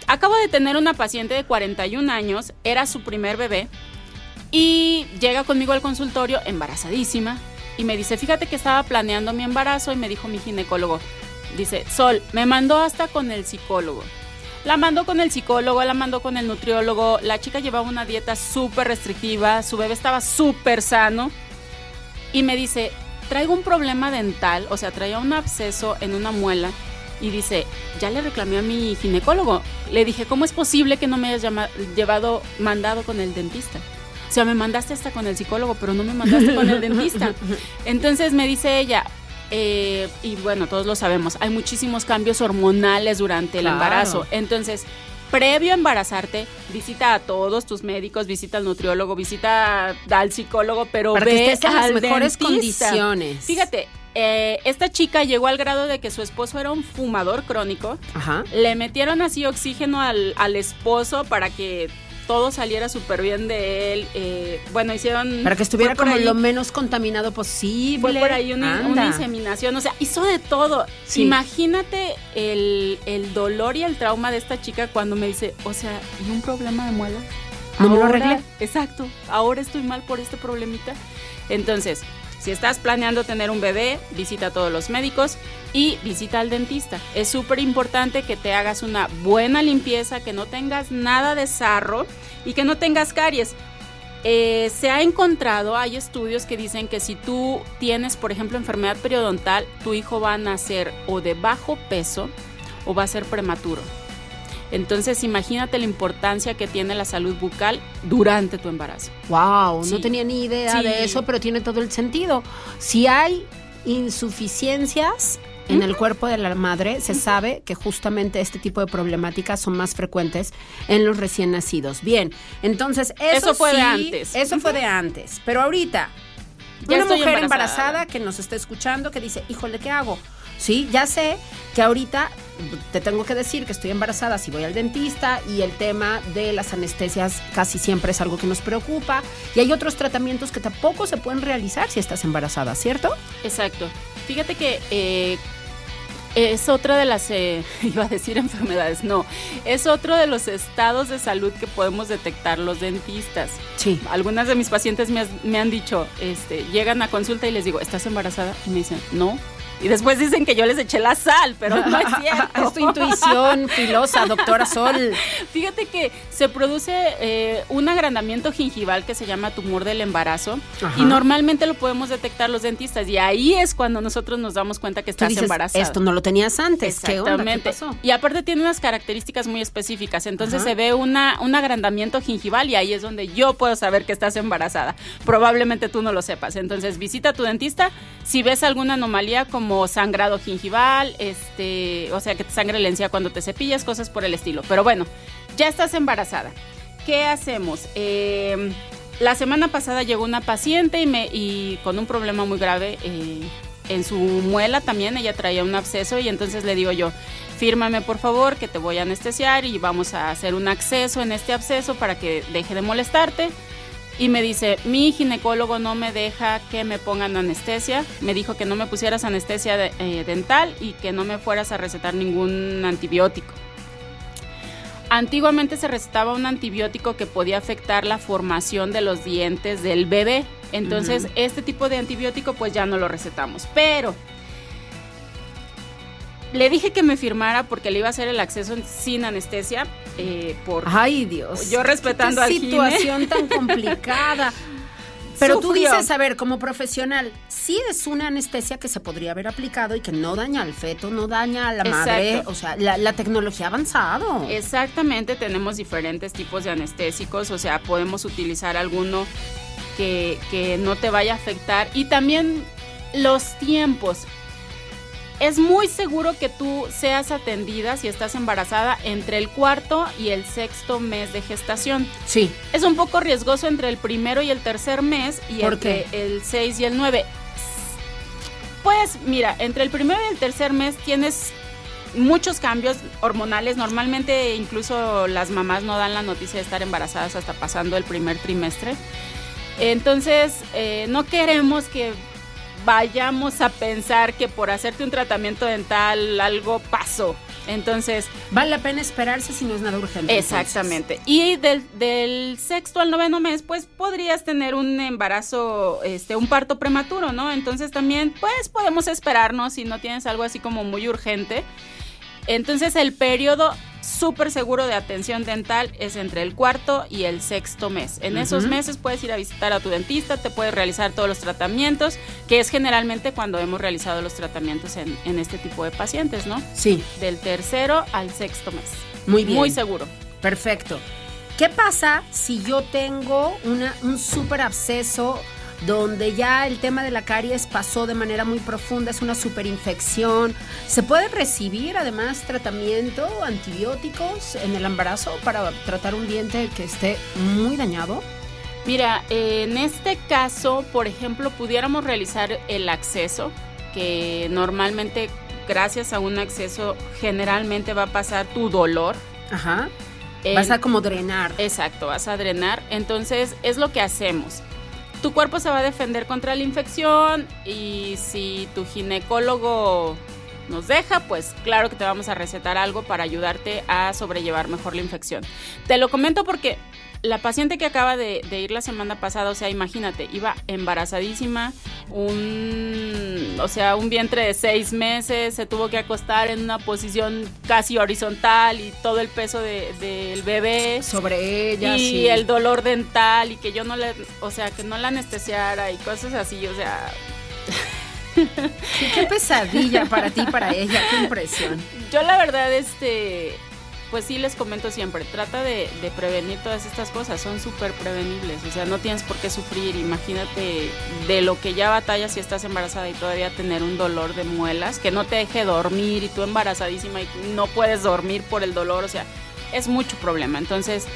acabo de tener una paciente de 41 años, era su primer bebé, y llega conmigo al consultorio embarazadísima y me dice, fíjate que estaba planeando mi embarazo y me dijo mi ginecólogo, dice, Sol, me mandó hasta con el psicólogo. La mandó con el psicólogo, la mandó con el nutriólogo, la chica llevaba una dieta súper restrictiva, su bebé estaba súper sano y me dice, traigo un problema dental, o sea, traía un absceso en una muela y dice, ya le reclamé a mi ginecólogo. Le dije, ¿cómo es posible que no me hayas llevado, mandado con el dentista? O sea, me mandaste hasta con el psicólogo, pero no me mandaste con el dentista. Entonces me dice ella, eh, y bueno, todos lo sabemos, hay muchísimos cambios hormonales durante el Claro. embarazo. Entonces, previo a embarazarte, visita a todos tus médicos, visita al nutriólogo, visita al psicólogo, pero Para que ve estés en las mejores dentista. condiciones. Fíjate, eh, esta chica llegó al grado de que su esposo era un fumador crónico. Ajá. Le metieron así oxígeno al, al esposo para que todo saliera súper bien de él. eh, bueno, hicieron... Para que estuviera como ahí- lo menos contaminado posible. fue por ahí una, inseminación, o sea, hizo de todo. Sí. Imagínate el, el dolor y el trauma de esta chica cuando me dice, o sea, ¿y un problema de muela? No me lo Ahora- arreglé. Exacto, ahora estoy mal por este problemita. Entonces, si estás planeando tener un bebé, visita a todos los médicos y visita al dentista. Es súper importante que te hagas una buena limpieza, que no tengas nada de sarro y que no tengas caries. Eh, se ha encontrado, hay estudios que dicen que si tú tienes, por ejemplo, enfermedad periodontal, tu hijo va a nacer o de bajo peso o va a ser prematuro. Entonces, imagínate la importancia que tiene la salud bucal durante tu embarazo. Wow, no tenía ni idea Sí. de eso, pero tiene todo el sentido. Si hay insuficiencias en el cuerpo de la madre, se sabe que justamente este tipo de problemáticas son más frecuentes en los recién nacidos. Bien, entonces eso, Eso fue de antes. Eso fue de antes, pero ahorita Ya una mujer embarazada. embarazada que nos está escuchando que dice, híjole, ¿qué hago? Sí, ya sé que ahorita te tengo que decir que estoy embarazada si voy al dentista y el tema de las anestesias casi siempre es algo que nos preocupa y hay otros tratamientos que tampoco se pueden realizar si estás embarazada, ¿cierto? Exacto. Fíjate que eh, es otra de las, eh, iba a decir enfermedades, no, es otro de los estados de salud que podemos detectar los dentistas. Sí. Algunas de mis pacientes me, has- me han dicho, este, llegan a consulta y les digo, ¿estás embarazada? Y me dicen, no. Y después dicen que yo les eché la sal, pero no es cierto. Es tu intuición filosa, doctora Sol. Fíjate que se produce eh, un agrandamiento gingival que se llama tumor del embarazo Ajá. y normalmente lo podemos detectar los dentistas y ahí es cuando nosotros nos damos cuenta que estás dices, embarazada. esto no lo tenías antes, ¿qué onda? ¿Qué Exactamente. pasó? Y aparte tiene unas características muy específicas. Entonces Ajá. se ve una, un agrandamiento gingival y ahí es donde yo puedo saber que estás embarazada. Probablemente tú no lo sepas. Entonces visita a tu dentista. Si ves alguna anomalía como sangrado gingival, este, o sea que te sangre la encía cuando te cepillas, cosas por el estilo. Pero bueno, ya estás embarazada. ¿Qué hacemos? Eh, la semana pasada llegó una paciente y, me, y con un problema muy grave. eh, en su muela también ella traía un absceso y entonces le digo yo, fírmame por favor que te voy a anestesiar y vamos a hacer un acceso en este absceso para que deje de molestarte. Y me dice, mi ginecólogo no me deja que me pongan anestesia. Me dijo que no me pusieras anestesia de- eh, dental y que no me fueras a recetar ningún antibiótico. Antiguamente se recetaba un antibiótico que podía afectar la formación de los dientes del bebé. Entonces, este tipo de antibiótico pues ya no lo recetamos. Pero le dije que me firmara porque le iba a hacer el acceso sin anestesia. Eh, por Ay, Dios. Yo respetando gine. situación tan complicada. Pero tú dices, a ver, como profesional, sí es una anestesia que se podría haber aplicado y que no daña al feto, no daña a la madre. O sea, la, la tecnología ha avanzado. Exactamente, tenemos diferentes tipos de anestésicos, o sea, podemos utilizar alguno que, que no te vaya a afectar. Y también los tiempos. Es muy seguro que tú seas atendida si estás embarazada entre el cuarto y el sexto mes de gestación. Sí. Es un poco riesgoso entre el primero y el tercer mes y ¿Por entre qué? el 6 y el 9. Pues mira, entre el primero y el tercer mes tienes muchos cambios hormonales. Normalmente incluso las mamás no dan la noticia de estar embarazadas hasta pasando el primer trimestre. Entonces, eh, no queremos que vayamos a pensar que por hacerte un tratamiento dental algo pasó. Entonces, Vale la pena esperarse si no es nada urgente. Exactamente. Y del, del sexto al noveno mes, pues podrías tener un embarazo, este, un parto prematuro, ¿no? Entonces también, pues podemos esperarnos si no tienes algo así como muy urgente. Entonces el periodo súper seguro de atención dental es entre el cuarto y el sexto mes. En esos meses puedes ir a visitar a tu dentista, te puedes realizar todos los tratamientos, que es generalmente cuando hemos realizado los tratamientos en, en este tipo de pacientes, ¿no? Sí. Del tercero al sexto mes. Muy bien. Muy seguro. Perfecto. ¿Qué pasa si yo tengo una, un súper absceso donde ya el tema de la caries pasó de manera muy profunda, es una superinfección? ¿Se puede recibir además tratamiento, antibióticos en el embarazo para tratar un diente que esté muy dañado? Mira, en este caso, por ejemplo, pudiéramos realizar el acceso, que normalmente gracias a un acceso generalmente va a pasar tu dolor. Ajá. El- Vas a como drenar. Exacto, vas a drenar. Entonces, es lo que hacemos. Tu cuerpo se va a defender contra la infección y si tu ginecólogo nos deja, pues claro que te vamos a recetar algo para ayudarte a sobrellevar mejor la infección. Te lo comento porque la paciente que acaba de, de ir la semana pasada, o sea, imagínate, iba embarazadísima, un, o sea, un vientre de seis meses, se tuvo que acostar en una posición casi horizontal y todo el peso de- del bebé sobre ella, y sí. el dolor dental y que yo no le, o sea, que no la anestesiara y cosas así, o sea, qué pesadilla para ti, para ella, qué impresión. yo la verdad, este, pues sí les comento siempre, trata de, prevenir todas estas cosas, son súper prevenibles, o sea, no tienes por qué sufrir, imagínate de lo que ya batallas si estás embarazada y todavía tener un dolor de muelas, que no te deje dormir y tú embarazadísima y no puedes dormir por el dolor, o sea, es mucho problema, entonces...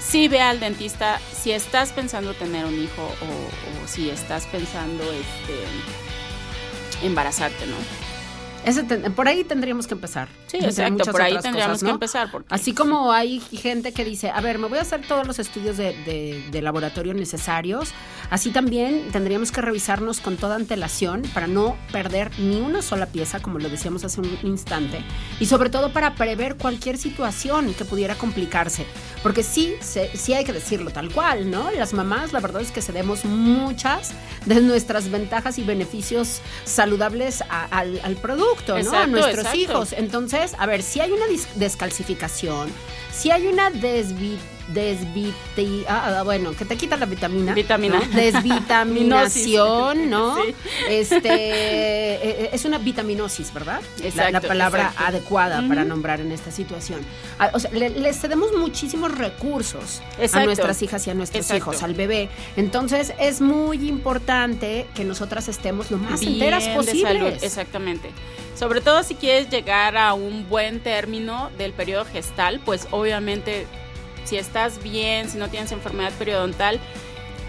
Sí ve al dentista si estás pensando tener un hijo o, o si estás pensando este embarazarte, ¿no? Ese ten- por ahí tendríamos que empezar. Sí, exacto, por ahí tendríamos cosas, que ¿no? empezar. Porque Así como hay gente que dice, a ver, me voy a hacer todos los estudios de, de- de laboratorio necesarios, así también tendríamos que revisarnos con toda antelación para no perder ni una sola pieza, como lo decíamos hace un instante, y sobre todo para prever cualquier situación que pudiera complicarse. Porque sí, se- sí hay que decirlo tal cual, ¿no? Las mamás, la verdad es que cedemos muchas de nuestras ventajas y beneficios saludables a- al, al producto, ¿no? a nuestros exacto. hijos. Entonces, a ver, si hay una descalcificación, si hay una desvi desviti ah, ah, bueno, que te quita la vitamina. Vitamina. ¿no? Desvitaminación. ¿no? Sí. Este eh, eh, es una vitaminosis, ¿verdad? La- la, Exacto, palabra exacto. adecuada para nombrar en esta situación. Ah, o sea, le- les cedemos muchísimos recursos a Exacto. nuestras hijas y a nuestros Exacto. hijos, al bebé. Entonces, es muy importante que nosotras estemos lo más Bien enteras posibles. exactamente. Sobre todo si quieres llegar a un buen término del periodo gestal, pues obviamente si estás bien, si no tienes enfermedad periodontal,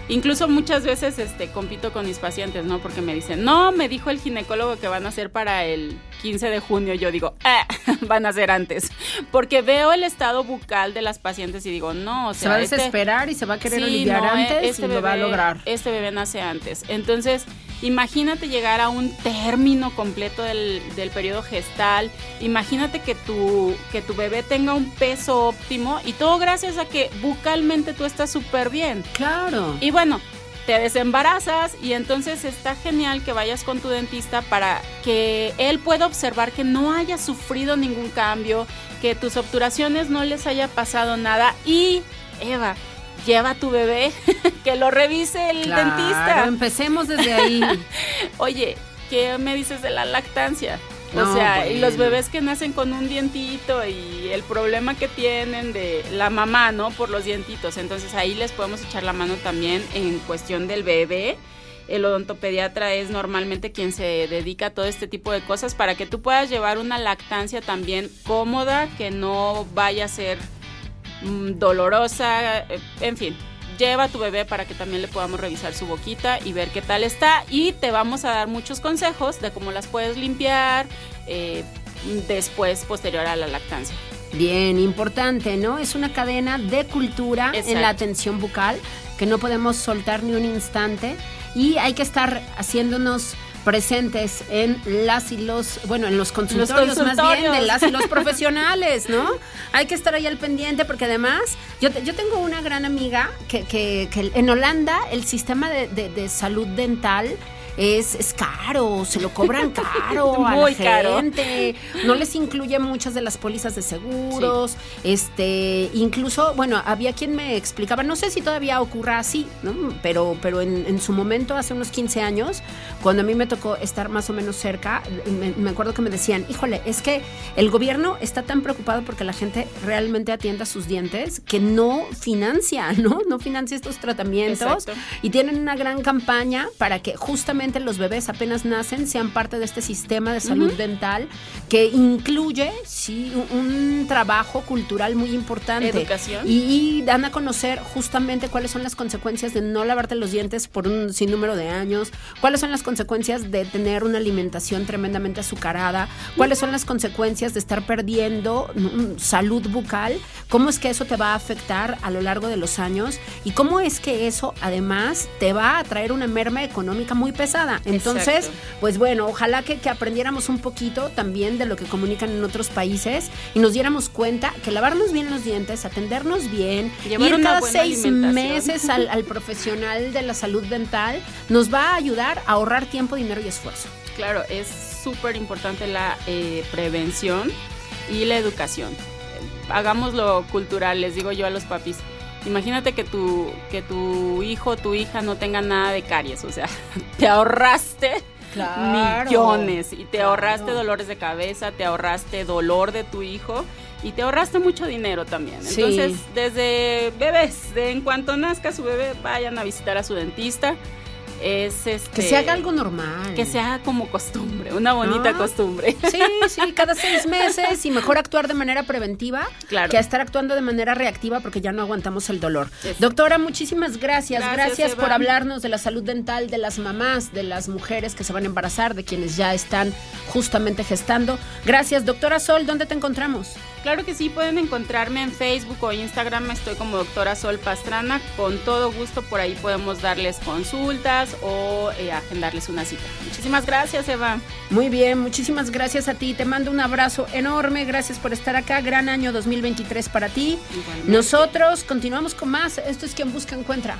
incluso muchas veces este compito con mis pacientes, ¿no? Porque me dicen, "No, me dijo el ginecólogo que van a hacer para el 15 de junio." Yo digo, "Ah, van a ser antes." Porque veo el estado bucal de las pacientes y digo, "No, o sea, se va a este- desesperar y se va a querer Sí, aliviar no, antes este y lo va a bebé- lograr. Este bebé nace antes. Entonces, imagínate llegar a un término completo del, del periodo gestal. Imagínate que tu, que tu bebé tenga un peso óptimo y todo gracias a que bucalmente tú estás súper bien. Claro. Y bueno, te desembarazas y entonces está genial que vayas con tu dentista para que él pueda observar que no haya sufrido ningún cambio, que tus obturaciones no les haya pasado nada y Eva, lleva a tu bebé que lo revise el Claro, dentista. empecemos desde ahí. Oye, ¿qué me dices de la lactancia? No, o sea, y los bebés que nacen con un dientito y el problema que tienen de la mamá, ¿no? Por los dientitos. Entonces ahí les podemos echar la mano también en cuestión del bebé. El odontopediatra es normalmente quien se dedica a todo este tipo de cosas para que tú puedas llevar una lactancia también cómoda, que no vaya a ser dolorosa, eh, en fin. Lleva a tu bebé para que también le podamos revisar su boquita y ver qué tal está. Y te vamos a dar muchos consejos de cómo las puedes limpiar eh, después, posterior a la lactancia. Bien, importante, ¿no? Es una cadena de cultura en la atención bucal que no podemos soltar ni un instante y hay que estar haciéndonos presentes en las y los, bueno, en los consultorios, más bien de las y los profesionales, ¿no? Hay que estar ahí al pendiente porque además yo, te- yo tengo una gran amiga que, que- que en Holanda el sistema de, de- de salud dental es, es caro, se lo cobran caro a Muy la caro. gente, no les incluye muchas de las pólizas de seguros, este, incluso, bueno, había quien me explicaba, no sé si todavía ocurra así, ¿no? Pero, pero en, en su momento, hace unos 15 años, cuando a mí me tocó estar más o menos cerca, me, me acuerdo que me decían, híjole, es que el gobierno está tan preocupado porque la gente realmente atienda sus dientes que no financia, ¿no? No financia estos tratamientos Exacto. y tienen una gran campaña para que justamente los bebés apenas nacen sean parte de este sistema de salud Ujú. dental que incluye, sí, un, trabajo cultural muy importante. Educación. Y, y dan a conocer justamente cuáles son las consecuencias de no lavarte los dientes por un sinnúmero de años, cuáles son las consecuencias de tener una alimentación tremendamente azucarada, cuáles son las consecuencias de estar perdiendo mm, salud bucal, cómo es que eso te va a afectar a lo largo de los años y cómo es que eso además te va a traer una merma económica muy pesada. Entonces, Exacto. pues bueno, ojalá que, que aprendiéramos un poquito también de lo que comunican en otros países y nos diéramos cuenta que lavarnos bien los dientes, atendernos bien, Llevar ir cada seis meses al, al profesional de la salud dental, nos va a ayudar a ahorrar tiempo, dinero y esfuerzo. Claro, es súper importante la eh, prevención y la educación. Hagámoslo cultural, les digo yo a los papis. Imagínate que tu, que tu hijo o tu hija no tenga nada de caries, o sea, te ahorraste Claro. millones y te Claro. ahorraste dolores de cabeza, te ahorraste dolor de tu hijo y te ahorraste mucho dinero también. Sí. Entonces, desde bebés, de en cuanto nazca su bebé, vayan a visitar a su dentista. Es este, Que se haga algo normal. que se haga como costumbre, una bonita costumbre. Sí, sí, cada seis meses y mejor actuar de manera preventiva Claro. que estar actuando de manera reactiva porque ya no aguantamos el dolor. Doctora, muchísimas gracias. Gracias, por hablarnos de la salud dental de las mamás, de las mujeres que se van a embarazar, de quienes ya están justamente gestando. Gracias, doctora Sol, ¿dónde te encontramos? Claro que sí, pueden encontrarme en Facebook o Instagram, estoy como doctora Sol Pastrana, con todo gusto por ahí podemos darles consultas o eh, agendarles una cita. Muchísimas gracias, Eva. Muy bien, muchísimas gracias a ti. Te mando un abrazo enorme. Gracias por estar acá. Gran año 2023 para ti. Igualmente. Nosotros continuamos con más. Esto es quien busca encuentra.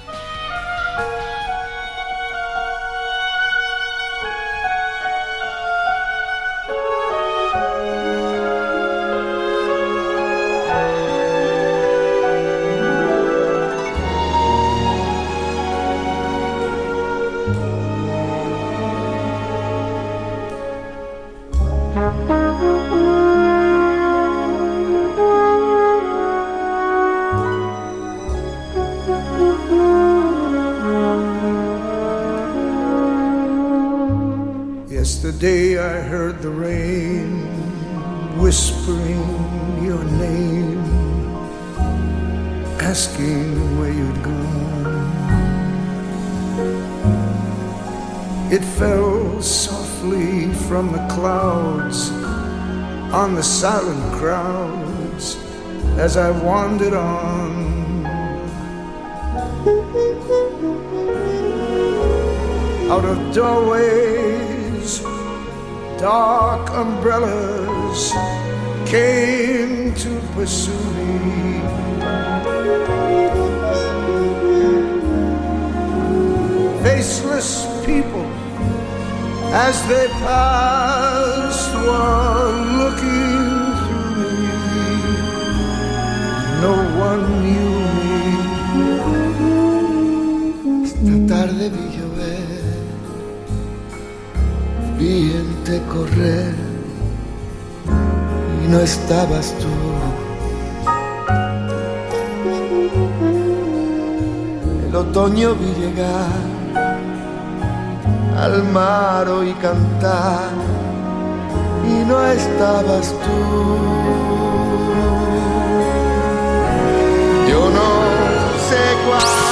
Yesterday I heard the rain whispering your name, asking where you'd gone. It fell softly from the clouds on the silent crowds as I wandered on. Out of doorways, dark umbrellas came to pursue me. Faceless people as they passed, one looking through me. No one knew correr y no estabas tú. El otoño vi llegar al mar y cantar y no estabas tú. Yo no sé cuál.